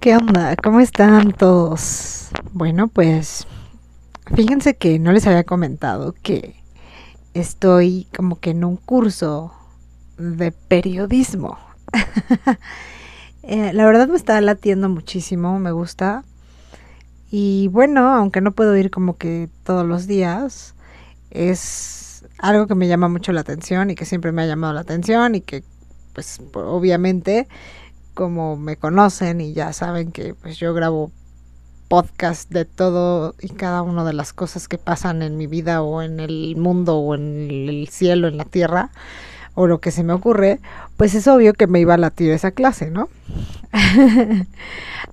¿Qué onda? ¿Cómo están todos? Bueno, pues fíjense que no les había comentado que estoy como que en un curso de periodismo. Eh, la verdad me está latiendo muchísimo, me gusta. Y bueno, aunque no puedo ir como que todos los días, es algo que me llama mucho la atención y que siempre me ha llamado la atención y que pues obviamente como me conocen y ya saben que pues yo grabo podcast de todo y cada una de las cosas que pasan en mi vida o en el mundo o en el cielo, en la tierra o lo que se me ocurre, pues es obvio que me iba a latir esa clase, ¿no?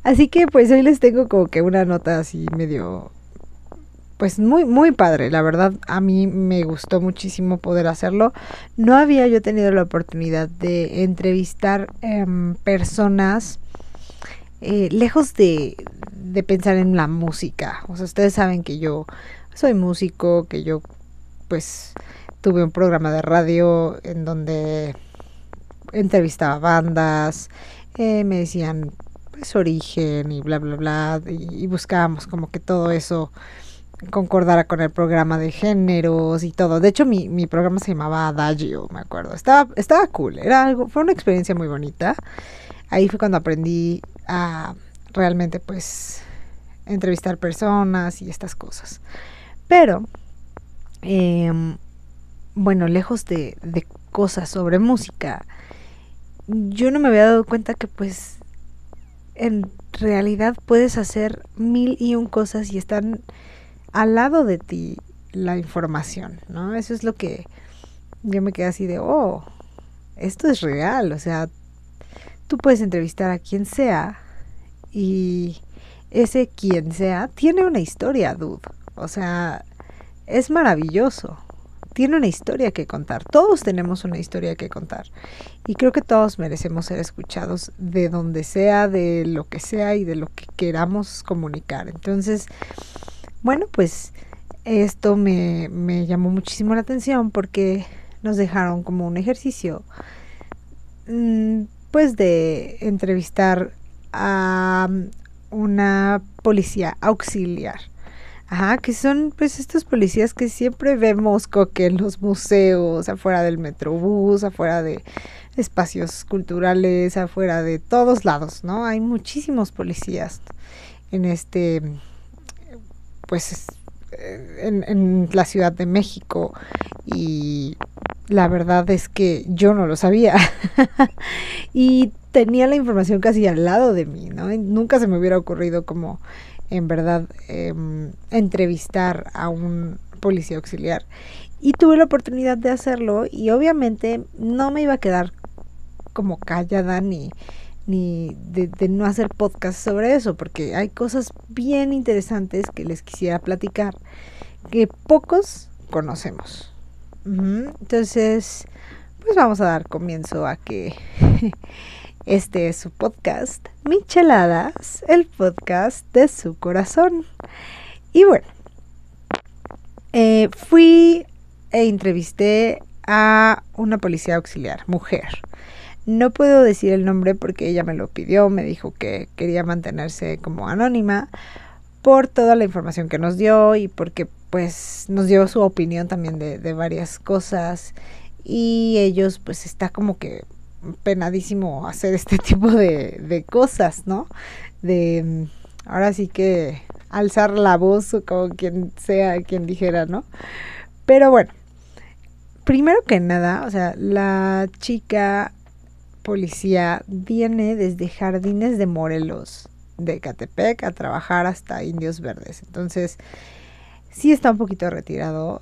así que pues hoy les tengo como que una nota así medio pues muy, muy padre. La verdad, a mí me gustó muchísimo poder hacerlo. No había yo tenido la oportunidad de entrevistar em, personas eh, lejos de, de pensar en la música. O sea, ustedes saben que yo soy músico, que yo pues tuve un programa de radio en donde entrevistaba bandas, eh, me decían pues origen y bla bla bla y, y buscábamos como que todo eso concordara con el programa de géneros y todo. De hecho, mi, mi programa se llamaba Adagio, me acuerdo. Estaba, estaba cool, era algo, fue una experiencia muy bonita. Ahí fue cuando aprendí a realmente pues entrevistar personas y estas cosas. Pero, em, bueno, lejos de, de cosas sobre música, yo no me había dado cuenta que pues en realidad puedes hacer mil y un cosas y están al lado de ti la información, ¿no? Eso es lo que yo me quedé así de, oh, esto es real, o sea, tú puedes entrevistar a quien sea y ese quien sea tiene una historia, dude. O sea, es maravilloso. Tiene una historia que contar. Todos tenemos una historia que contar. Y creo que todos merecemos ser escuchados de donde sea, de lo que sea y de lo que queramos comunicar. Entonces, bueno, pues esto me, me llamó muchísimo la atención porque nos dejaron como un ejercicio mm, pues de entrevistar a una policía auxiliar. Ajá, que son pues estos policías que siempre vemos que en los museos, afuera del metrobús, afuera de espacios culturales, afuera de todos lados, ¿no? Hay muchísimos policías en este pues en, en, la Ciudad de México. Y la verdad es que yo no lo sabía. Y tenía la información casi al lado de mí, ¿no? nunca se me hubiera ocurrido como en verdad eh, entrevistar a un policía auxiliar. Y tuve la oportunidad de hacerlo y obviamente no me iba a quedar como callada ni ni de, no hacer podcast sobre eso, porque hay cosas bien interesantes que les quisiera platicar que pocos conocemos. Entonces, pues vamos a dar comienzo a que este es su podcast, Micheladas, el podcast de su corazón. Y bueno, eh, fui e entrevisté a una policía auxiliar, mujer. No puedo decir el nombre porque ella me lo pidió, me dijo que quería mantenerse como anónima por toda la información que nos dio y porque pues nos dio su opinión también de, varias cosas y ellos pues está como que penadísimo hacer este tipo de, de cosas, ¿no? De ahora sí que alzar la voz o como quien sea quien dijera, ¿no? Pero bueno, primero que nada, o sea, la chica policía viene desde Jardines de Morelos, de Catepec, a trabajar hasta Indios Verdes. Entonces, sí está un poquito retirado.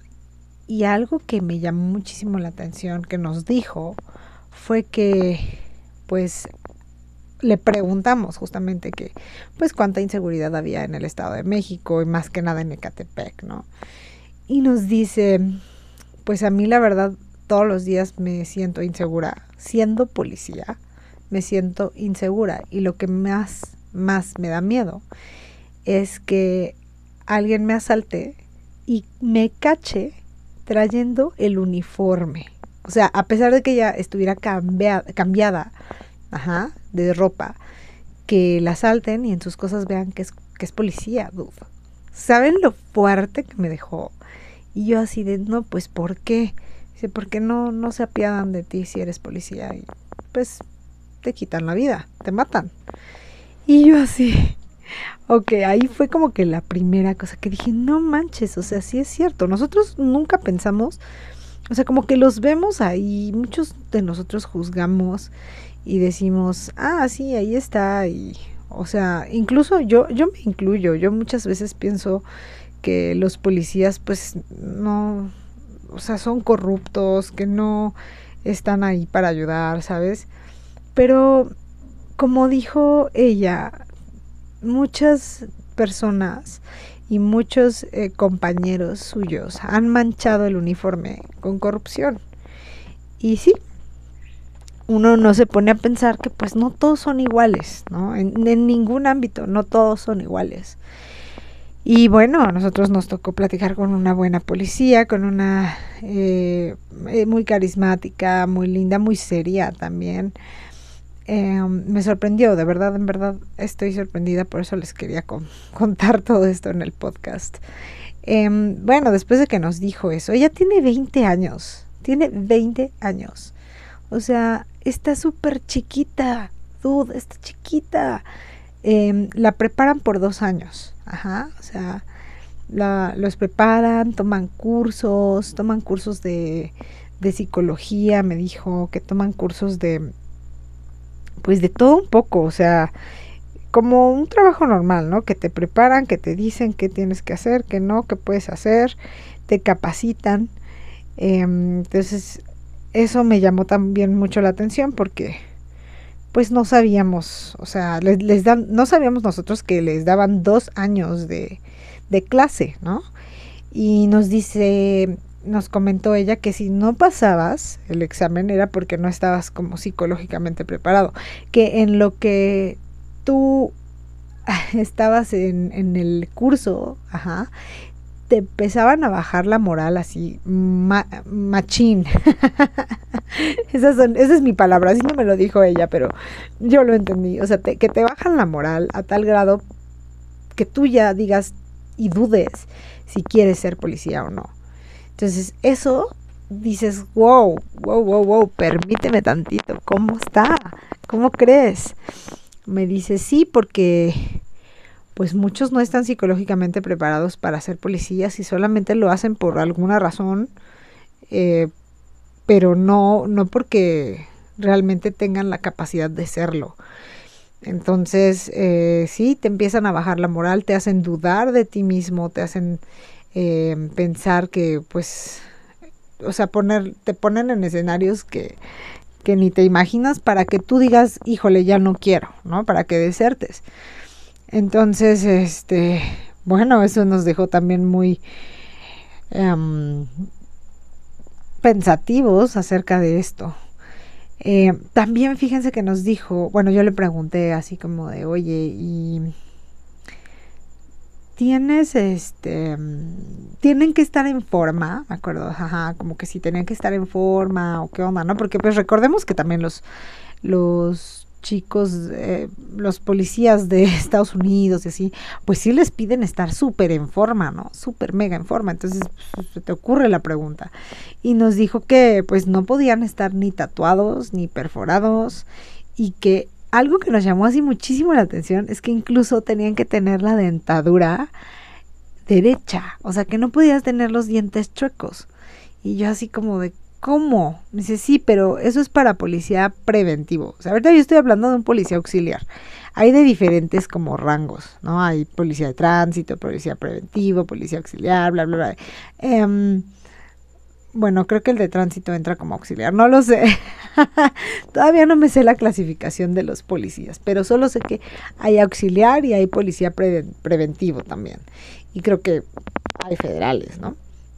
Y algo que me llamó muchísimo la atención que nos dijo fue que, pues, le preguntamos justamente que, pues, cuánta inseguridad había en el Estado de México y más que nada en Ecatepec, ¿no? Y nos dice, pues a mí la verdad todos los días me siento insegura. Siendo policía, me siento insegura. Y lo que más, más me da miedo es que alguien me asalte y me cache trayendo el uniforme. O sea, a pesar de que ya estuviera cambiada, ajá, de ropa, que la asalten y en sus cosas vean que es, que es policía. ¿Saben lo fuerte que me dejó? Y yo así de, no, pues ¿por qué? Dice, porque no, no se apiadan de ti si eres policía y pues te quitan la vida, te matan. Y yo así, ok, ahí fue como que la primera cosa que dije, no manches, o sea, sí es cierto, nosotros nunca pensamos, o sea, como que los vemos ahí, muchos de nosotros juzgamos y decimos, ah, sí, ahí está, y, o sea, incluso yo, yo me incluyo, yo muchas veces pienso que los policías pues no, o sea, son corruptos, que no están ahí para ayudar, ¿sabes? Pero como dijo ella, muchas personas y muchos eh, compañeros suyos han manchado el uniforme con corrupción. Y sí, uno no se pone a pensar que pues no todos son iguales, ¿no? En, en ningún ámbito, no todos son iguales. Y bueno, a nosotros nos tocó platicar con una buena policía, con una eh, eh, muy carismática, muy linda, muy seria también. Em, me sorprendió, de verdad, en verdad estoy sorprendida, por eso les quería contar todo esto en el podcast. Em, bueno, después de que nos dijo eso, ella tiene 20 años, tiene 20 años. O sea, está súper chiquita, dude, está chiquita. Em, la preparan por dos años. Ajá, o sea, los preparan, toman cursos, toman cursos de, de psicología, me dijo que toman cursos de, pues de todo un poco, o sea, como un trabajo normal, ¿no? Que te preparan, que te dicen qué tienes que hacer, qué no, qué puedes hacer, te capacitan. Em, entonces, eso me llamó también mucho la atención porque pues no sabíamos, o sea, les, dan, no sabíamos nosotros que les daban dos años de, de clase, ¿no? Y nos dice, nos comentó ella que si no pasabas el examen era porque no estabas como psicológicamente preparado, que en lo que tú estabas en, en el curso, ajá, te empezaban a bajar la moral así, machín. Esas son, esa es mi palabra, así no me lo dijo ella, pero yo lo entendí. O sea, que te bajan la moral a tal grado que tú ya digas y dudes si quieres ser policía o no. Entonces, eso dices, wow, wow, wow, wow, permíteme tantito, ¿cómo está? ¿Cómo crees? Me dice, sí, porque pues muchos no están psicológicamente preparados para ser policías y solamente lo hacen por alguna razón, eh, pero no, no porque realmente tengan la capacidad de serlo. Entonces, eh, sí, te empiezan a bajar la moral, te hacen dudar de ti mismo, te hacen eh, pensar que, pues, o sea, poner, te ponen en escenarios que, que ni te imaginas para que tú digas, híjole, ya no quiero, ¿no? Para que desertes. Entonces, este, bueno, eso nos dejó también muy em, pensativos acerca de esto. Eh, también fíjense que nos dijo, bueno, yo le pregunté así como de, oye, y tienes este tienen que estar en forma, me acuerdo, ajá, como que si tenían que estar en forma o qué onda, ¿no? Porque pues recordemos que también los los chicos, eh, los policías de Estados Unidos y así, pues sí les piden estar súper en forma, ¿no? Súper mega en forma. Entonces pues, se te ocurre la pregunta. Y nos dijo que pues no podían estar ni tatuados ni perforados y que algo que nos llamó así muchísimo la atención es que incluso tenían que tener la dentadura derecha, o sea que no podías tener los dientes chuecos. Y yo así como de, ¿Cómo? dice, sí, pero eso es para policía preventivo. O sea, ahorita yo estoy hablando de un policía auxiliar. Hay de diferentes como rangos, ¿no? Hay policía de tránsito, policía preventivo, policía auxiliar, bla, bla, bla. Em, bueno, creo que el de tránsito entra como auxiliar, no lo sé. Todavía no me sé la clasificación de los policías, pero solo sé que hay auxiliar y hay policía preventivo también. Y creo que hay federales, ¿no?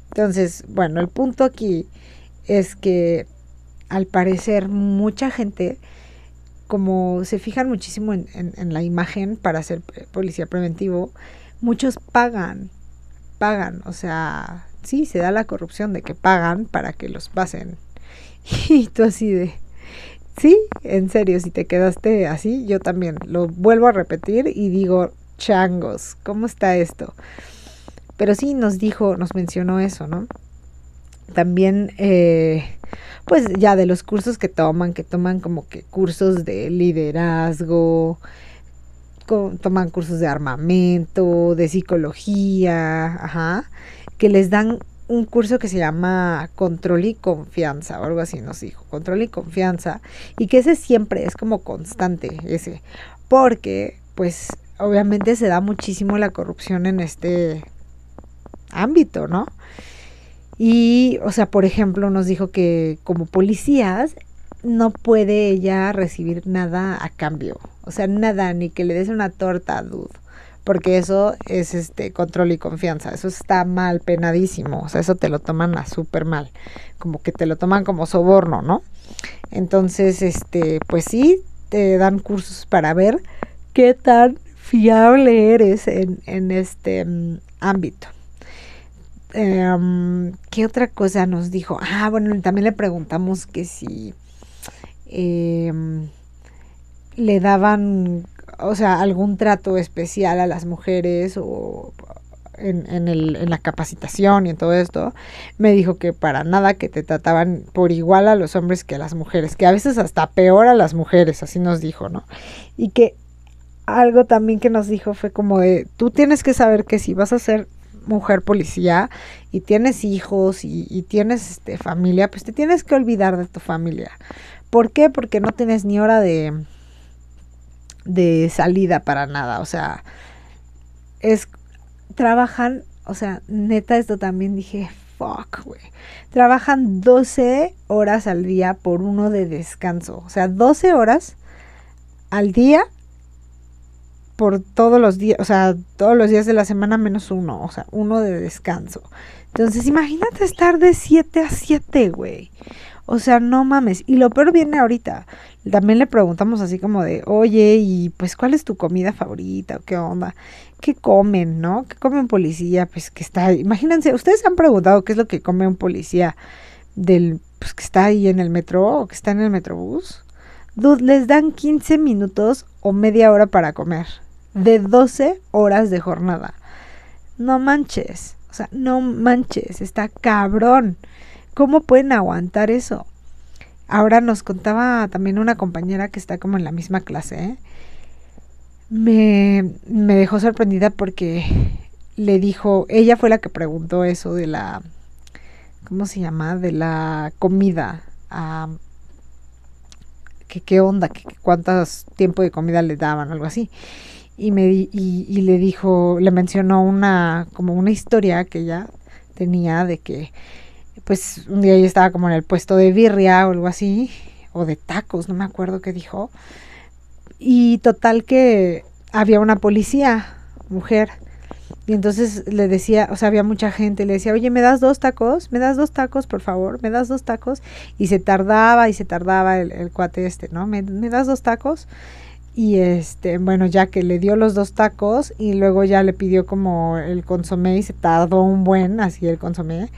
Entonces, bueno, el punto aquí es que al parecer mucha gente, como se fijan muchísimo en, la imagen para ser policía preventivo, muchos pagan, pagan, o sea, sí, se da la corrupción de que pagan para que los pasen. Y tú así de, sí, en serio, si te quedaste así, yo también lo vuelvo a repetir y digo, changos, ¿cómo está esto? Pero sí nos dijo, nos mencionó eso, ¿no? También, eh, pues ya de los cursos que toman, que toman como que cursos de liderazgo, toman cursos de armamento, de psicología, ajá, que les dan un curso que se llama Control y Confianza, o algo así nos dijo, Control y Confianza, y que ese siempre es como constante, ese, porque pues obviamente se da muchísimo la corrupción en este ámbito, ¿no? Y, o sea, por ejemplo, nos dijo que como policías no puede ella recibir nada a cambio. O sea, nada, ni que le des una torta, dude. Porque eso es este control y confianza. Eso está mal, penadísimo. O sea, eso te lo toman a súper mal. Como que te lo toman como soborno, ¿no? Entonces, este, pues sí, te dan cursos para ver qué tan fiable eres en, en este mm, ámbito. Em, ¿Qué otra cosa nos dijo? Ah, bueno, también le preguntamos que si em, le daban, o sea, algún trato especial a las mujeres o en, en, el, en la capacitación y en todo esto, me dijo que para nada que te trataban por igual a los hombres que a las mujeres, que a veces hasta peor a las mujeres, así nos dijo, ¿no? Y que algo también que nos dijo fue como de, tú tienes que saber que si vas a ser mujer policía y tienes hijos y, tienes este, familia, pues te tienes que olvidar de tu familia. ¿Por qué? Porque no tienes ni hora de, de salida para nada. O sea, es, trabajan, o sea, neta, esto también dije, fuck, güey. Trabajan 12 horas al día por uno de descanso. O sea, 12 horas al día por todos los días, o sea, todos los días de la semana menos uno, o sea, uno de descanso. Entonces, imagínate estar de 7 a 7, güey. O sea, no mames. Y lo peor viene ahorita. También le preguntamos así como de, oye, y pues, ¿cuál es tu comida favorita? ¿O qué onda? ¿Qué comen, no? ¿Qué come un policía? Pues que está. Imagínense, ustedes han preguntado qué es lo que come un policía del, pues que está ahí en el metro o que está en el metrobús. Dude, les dan 15 minutos o media hora para comer de 12 horas de jornada. No manches, o sea, no manches, está cabrón. ¿Cómo pueden aguantar eso? Ahora nos contaba también una compañera que está como en la misma clase. ¿eh? Me, me dejó sorprendida porque le dijo, ella fue la que preguntó eso de la, ¿cómo se llama? De la comida. qué onda, que, cuántos tiempo de comida le daban, algo así y me y, y, le dijo, le mencionó una como una historia que ella tenía de que pues un día ella estaba como en el puesto de birria o algo así o de tacos, no me acuerdo qué dijo. Y total que había una policía, mujer, y entonces le decía, o sea, había mucha gente, le decía, oye, ¿me das dos tacos? ¿Me das dos tacos, por favor? ¿Me das dos tacos? Y se tardaba y se tardaba el, cuate este, ¿no? ¿Me, ¿Me das dos tacos? Y este, bueno, ya que le dio los dos tacos y luego ya le pidió como el consomé y se tardó un buen así el consomé.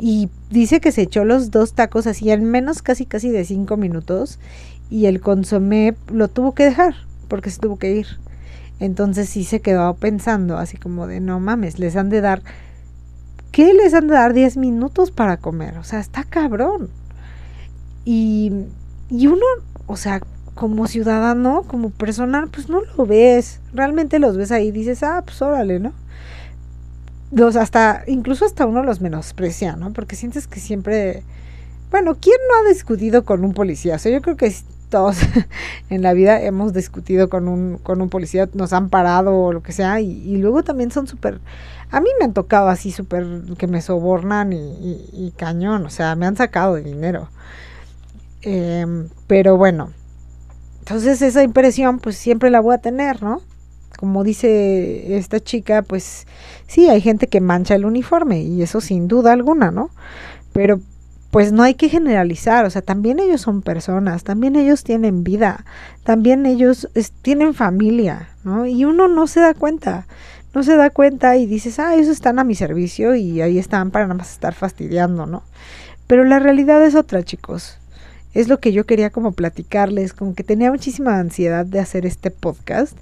Y dice que se echó los dos tacos así en menos casi casi de cinco minutos y el consomé lo tuvo que dejar porque se tuvo que ir. Entonces sí se quedó pensando así como de no mames, les han de dar, ¿qué les han de dar 10 minutos para comer? O sea, está cabrón. Y, y uno, o sea, como ciudadano, como personal, pues no lo ves. Realmente los ves ahí y dices, ah, pues órale, ¿no? Los hasta, incluso hasta uno los menosprecia, ¿no? Porque sientes que siempre. Bueno, ¿quién no ha discutido con un policía? O sea, yo creo que todos en la vida hemos discutido con un, con un policía, nos han parado o lo que sea, y, luego también son súper. A mí me han tocado así súper que me sobornan y, cañón, o sea, me han sacado de dinero. Em, pero bueno, entonces esa impresión pues siempre la voy a tener, ¿no? Como dice esta chica, pues sí, hay gente que mancha el uniforme y eso sin duda alguna, ¿no? Pero pues no hay que generalizar, o sea, también ellos son personas, también ellos tienen vida, también ellos tienen familia, ¿no? Y uno no se da cuenta, no se da cuenta y dices, ah, ellos están a mi servicio y ahí están para nada más estar fastidiando, ¿no? Pero la realidad es otra, chicos. Es lo que yo quería como platicarles, como que tenía muchísima ansiedad de hacer este podcast,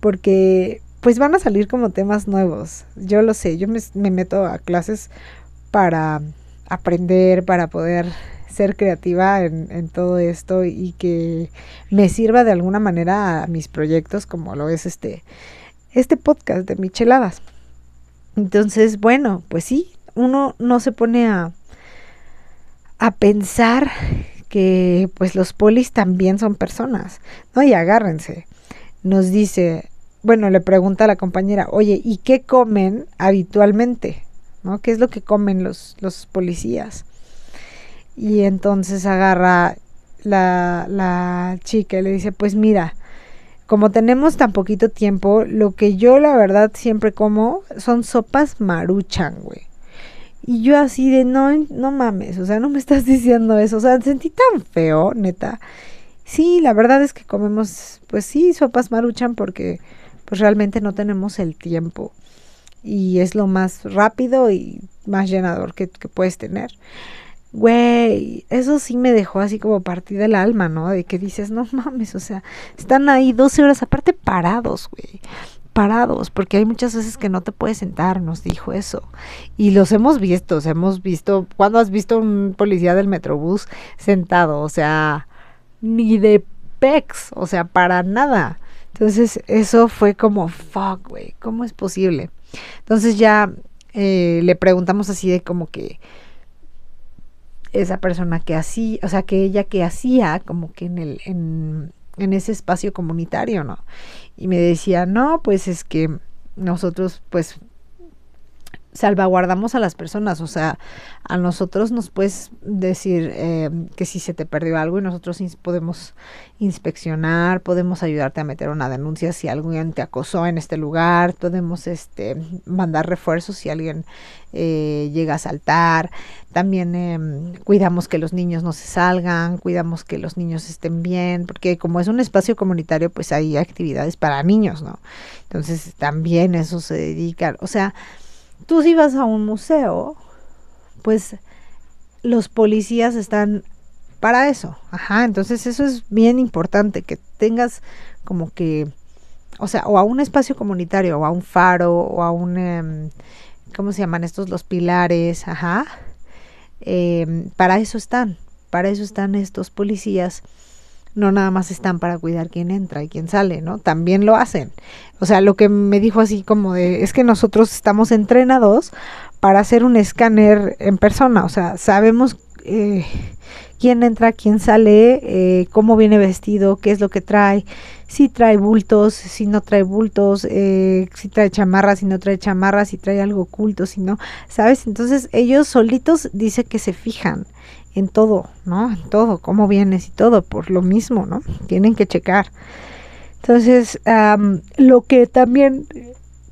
porque pues van a salir como temas nuevos. Yo lo sé, yo me, me meto a clases para aprender, para poder ser creativa en, en, todo esto y que me sirva de alguna manera a mis proyectos como lo es este, este podcast de Micheladas. Entonces, bueno, pues sí, uno no se pone a, a pensar que pues los polis también son personas, ¿no? Y agárrense. Nos dice, bueno, le pregunta a la compañera, oye, ¿y qué comen habitualmente? ¿No? ¿Qué es lo que comen los, los policías? Y entonces agarra la, la chica y le dice, pues mira, como tenemos tan poquito tiempo, lo que yo la verdad siempre como son sopas maruchan, güey. Y yo así de, no, no mames, o sea, no me estás diciendo eso, o sea, sentí tan feo, neta. Sí, la verdad es que comemos, pues sí, sopas maruchan porque pues realmente no tenemos el tiempo. Y es lo más rápido y más llenador que, que puedes tener. Güey, eso sí me dejó así como partida el alma, ¿no? De que dices, no mames, o sea, están ahí 12 horas aparte parados, güey. Porque hay muchas veces que no te puedes sentar, nos dijo eso. Y los hemos visto, hemos visto, ¿cuándo has visto un policía del Metrobús sentado? O sea, ni de pex, o sea, para nada. Entonces, eso fue como, fuck, güey, ¿cómo es posible? Entonces ya eh, le preguntamos así de como que, esa persona que hacía, o sea, que ella que hacía como que en el en ese espacio comunitario, ¿no? Y me decía, "No, pues es que nosotros pues salvaguardamos a las personas, o sea, a nosotros nos puedes decir eh, que si se te perdió algo y nosotros podemos inspeccionar, podemos ayudarte a meter una denuncia si alguien te acosó en este lugar, podemos este mandar refuerzos si alguien eh, llega a saltar, también eh, cuidamos que los niños no se salgan, cuidamos que los niños estén bien, porque como es un espacio comunitario, pues hay actividades para niños, ¿no? Entonces también eso se dedica, o sea, tú si vas a un museo, pues los policías están para eso. Ajá, entonces eso es bien importante, que tengas como que, o sea, o a un espacio comunitario, o a un faro, o a un, eh, ¿cómo se llaman estos? Los pilares, ajá. Eh, para eso están, para eso están estos policías no nada más están para cuidar quién entra y quién sale, ¿no? También lo hacen. O sea, lo que me dijo así como de, es que nosotros estamos entrenados para hacer un escáner en persona, o sea, sabemos eh, quién entra, quién sale, eh, cómo viene vestido, qué es lo que trae, si trae bultos, si no trae bultos, eh, si trae chamarras, si no trae chamarras, si trae algo oculto, si no, ¿sabes? Entonces ellos solitos dice que se fijan en todo, ¿no? En todo, cómo vienes y todo, por lo mismo, ¿no? Tienen que checar. Entonces, lo que también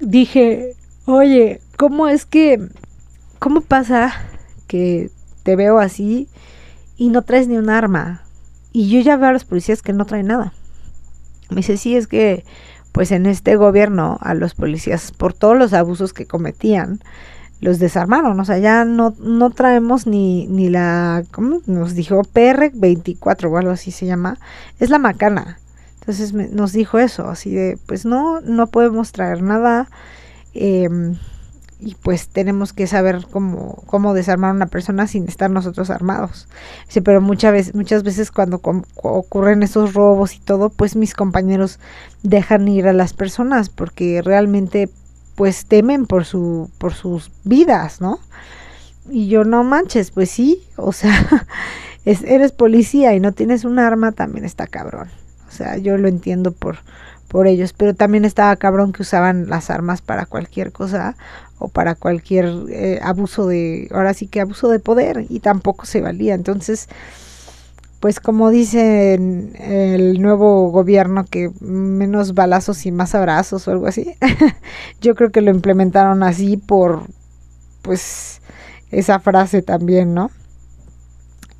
dije, oye, ¿cómo es que, cómo pasa que te veo así y no traes ni un arma? Y yo ya veo a los policías que no traen nada. Me dice, sí, es que, pues en este gobierno, a los policías, por todos los abusos que cometían, los desarmaron, o sea, ya no, no traemos ni, ni la, ¿cómo nos dijo? PR24 o algo así se llama, es la macana. Entonces nos dijo eso, así de, pues no, no podemos traer nada em, y pues tenemos que saber cómo, cómo desarmar a una persona sin estar nosotros armados. Sí, pero muchas veces, muchas veces cuando ocurren esos robos y todo, pues mis compañeros dejan ir a las personas porque realmente pues temen por su por sus vidas, ¿no? Y yo no manches, pues sí, o sea, es, eres policía y no tienes un arma, también está cabrón. O sea, yo lo entiendo por por ellos, pero también estaba cabrón que usaban las armas para cualquier cosa o para cualquier eh, abuso de, ahora sí que abuso de poder y tampoco se valía. Entonces, pues como dice el nuevo gobierno que menos balazos y más abrazos o algo así, yo creo que lo implementaron así por pues esa frase también, ¿no?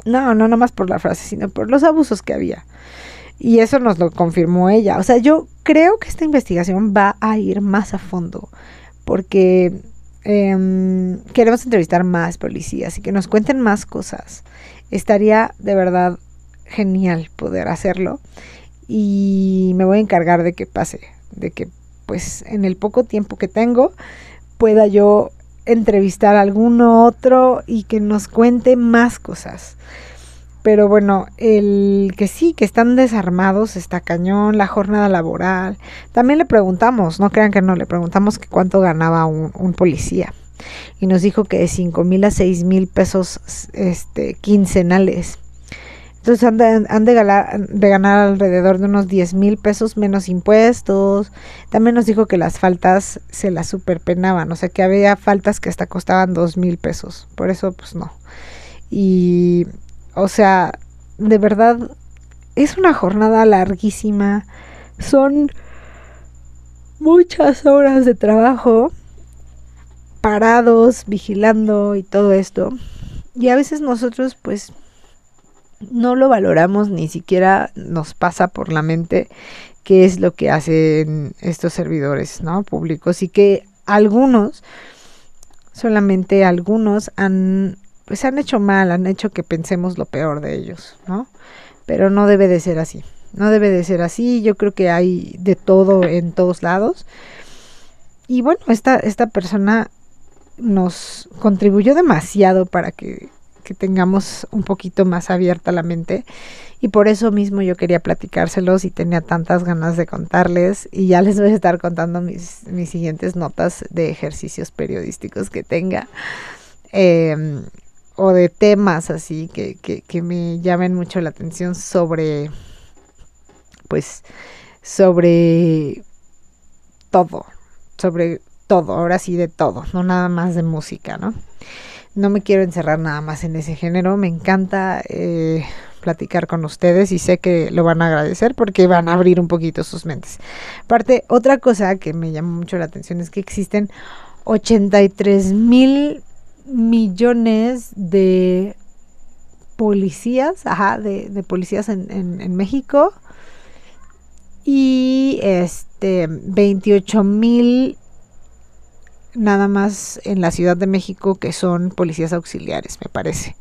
No, no más por la frase, sino por los abusos que había. Y eso nos lo confirmó ella. O sea, yo creo que esta investigación va a ir más a fondo porque eh, queremos entrevistar más policías y que nos cuenten más cosas estaría de verdad genial poder hacerlo y me voy a encargar de que pase, de que pues en el poco tiempo que tengo pueda yo entrevistar a alguno otro y que nos cuente más cosas. Pero bueno, el que sí, que están desarmados, está cañón, la jornada laboral. También le preguntamos, no crean que no, le preguntamos que cuánto ganaba un, policía. Y nos dijo que de 5 mil a 6 mil pesos este, quincenales. Entonces han de, han de, ganar, ganar alrededor de unos 10 mil pesos menos impuestos. También nos dijo que las faltas se las superpenaban, o sea que había faltas que hasta costaban 2 mil pesos. Por eso, pues no. Y o sea, de verdad, es una jornada larguísima. Son muchas horas de trabajo parados, vigilando y todo esto. Y a veces nosotros pues no lo valoramos, ni siquiera nos pasa por la mente qué es lo que hacen estos servidores, ¿no? Públicos y que algunos, solamente algunos han pues han hecho mal, han hecho que pensemos lo peor de ellos, ¿no? Pero no debe de ser así, no debe de ser así, yo creo que hay de todo en todos lados. Y bueno, esta, esta persona nos contribuyó demasiado para que, que tengamos un poquito más abierta la mente y por eso mismo yo quería platicárselos y tenía tantas ganas de contarles y ya les voy a estar contando mis, mis siguientes notas de ejercicios periodísticos que tenga. Eh, o de temas así que, que, que me llamen mucho la atención sobre, pues, sobre todo, sobre todo, ahora sí de todo, no nada más de música, ¿no? No me quiero encerrar nada más en ese género, me encanta eh, platicar con ustedes y sé que lo van a agradecer porque van a abrir un poquito sus mentes. Aparte, otra cosa que me llama mucho la atención es que existen 83 mil millones de policías, ajá, de, policías en, en, en, México y este 28 mil nada más en la Ciudad de México que son policías auxiliares, me parece.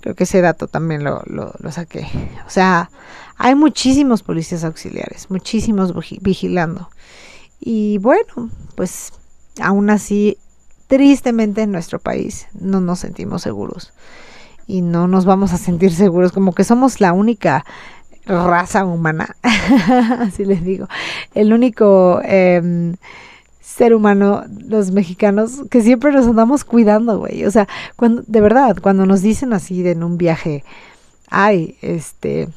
Creo que ese dato también lo, lo, lo saqué. O sea, hay muchísimos policías auxiliares, muchísimos vigilando. Y bueno, pues aún así tristemente en nuestro país no nos sentimos seguros y no nos vamos a sentir seguros, como que somos la única raza humana, así les digo, el único eh, ser humano, los mexicanos, que siempre nos andamos cuidando, güey. O sea, cuando, de verdad, cuando nos dicen así de en un viaje, ay, este,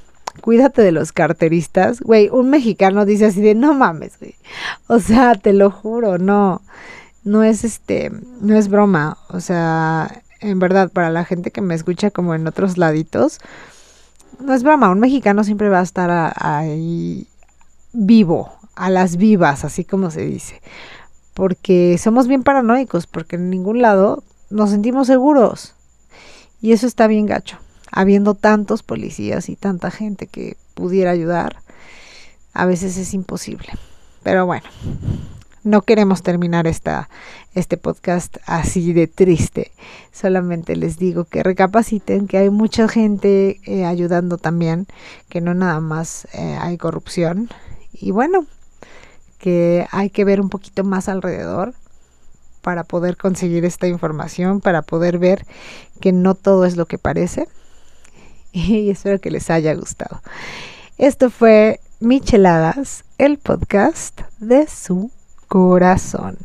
cuídate de los carteristas, güey, un mexicano dice así de, no mames, güey. O sea, te lo juro, no no es este, no es broma, o sea, en verdad, para la gente que me escucha como en otros laditos, no es broma, un mexicano siempre va a estar ahí vivo, a las vivas, así como se dice, porque somos bien paranoicos, porque en ningún lado nos sentimos seguros. Y eso está bien gacho. Habiendo tantos policías y tanta gente que pudiera ayudar, a veces es imposible. Pero bueno, no queremos terminar esta, este podcast así de triste. Solamente les digo que recapaciten que hay mucha gente eh, ayudando también, que no nada más eh, hay corrupción. Y bueno, que hay que ver un poquito más alrededor para poder conseguir esta información, para poder ver que no todo es lo que parece. Y espero que les haya gustado. Esto fue Micheladas, el podcast de su corazón.